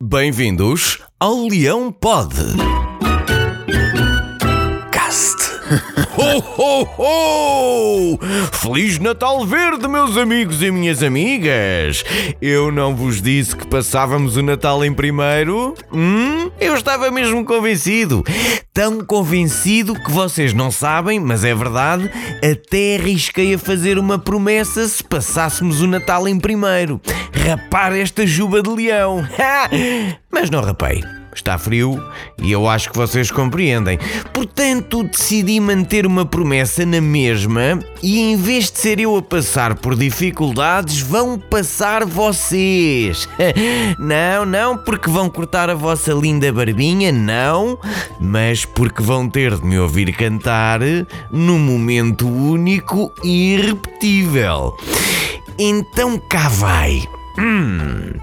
Bem-vindos ao Leão Pod. Cast. Ho, ho, ho! Feliz Natal Verde, meus amigos e minhas amigas! Eu não vos disse que passávamos o Natal em primeiro? Hum? Eu estava mesmo convencido. Tão convencido que vocês não sabem, mas é verdade, até arrisquei a fazer uma promessa se passássemos o Natal em primeiro. Rapar esta juba de leão. mas não rapei. Está frio e eu acho que vocês compreendem. Portanto, decidi manter uma promessa na mesma e em vez de ser eu a passar por dificuldades, vão passar vocês. Não, não porque vão cortar a vossa linda barbinha, não, mas porque vão ter de me ouvir cantar num momento único e irrepetível. Então cá vai. Hum.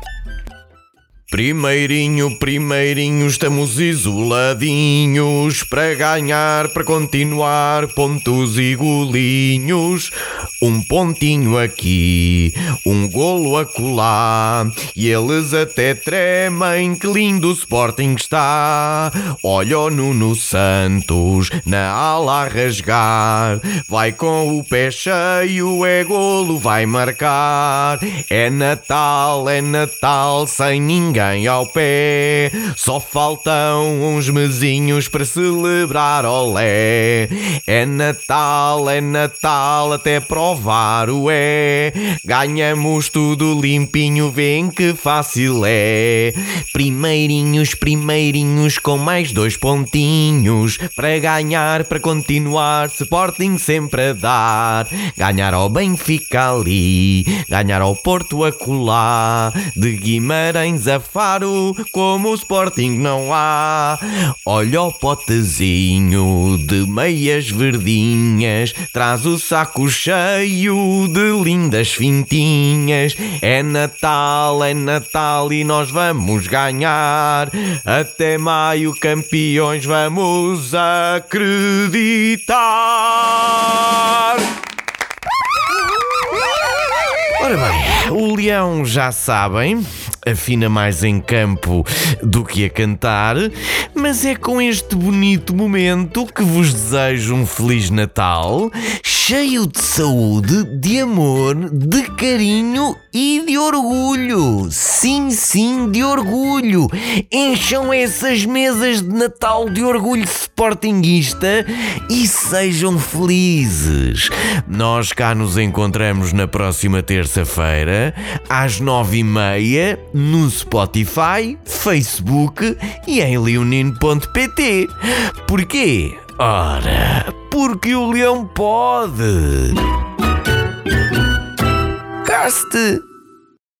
Primeirinho, primeirinho, estamos isoladinhos para ganhar, para continuar, pontos e golinhos. Um pontinho aqui, um golo acolá, e eles até tremem, que lindo o Sporting está. Olha o Nuno Santos na ala a rasgar, vai com o pé cheio, é golo, vai marcar. É Natal, é Natal, sem ninguém ninguém ao pé. Só faltam uns mesinhos para celebrar olé. É Natal, é Natal, até provar o é. Ganhamos tudo limpinho, vem que fácil é. Primeirinhos, primeirinhos, com mais dois pontinhos. Para ganhar, para continuar, Sporting sempre a dar. Ganhar ao Benfica ali, ganhar ao Porto a colar. De Guimarães a Faro, como o Sporting não há. Olha o potezinho de meias verdinhas, traz o saco cheio de lindas fintinhas. É Natal, é Natal e nós vamos ganhar. Até maio, campeões, vamos acreditar. Ora bem, o leão já sabem, afina mais em campo do que a cantar, mas é com este bonito momento que vos desejo um Feliz Natal, cheio de saúde, de amor, de carinho e de orgulho. Sim, sim, de orgulho. Encham essas mesas de Natal de orgulho sportinguista e sejam felizes. Nós cá nos encontramos na próxima terça-feira, às nove e meia no Spotify, Facebook e em leonino.pt. Porquê? Ora, porque o leão pode. Caste!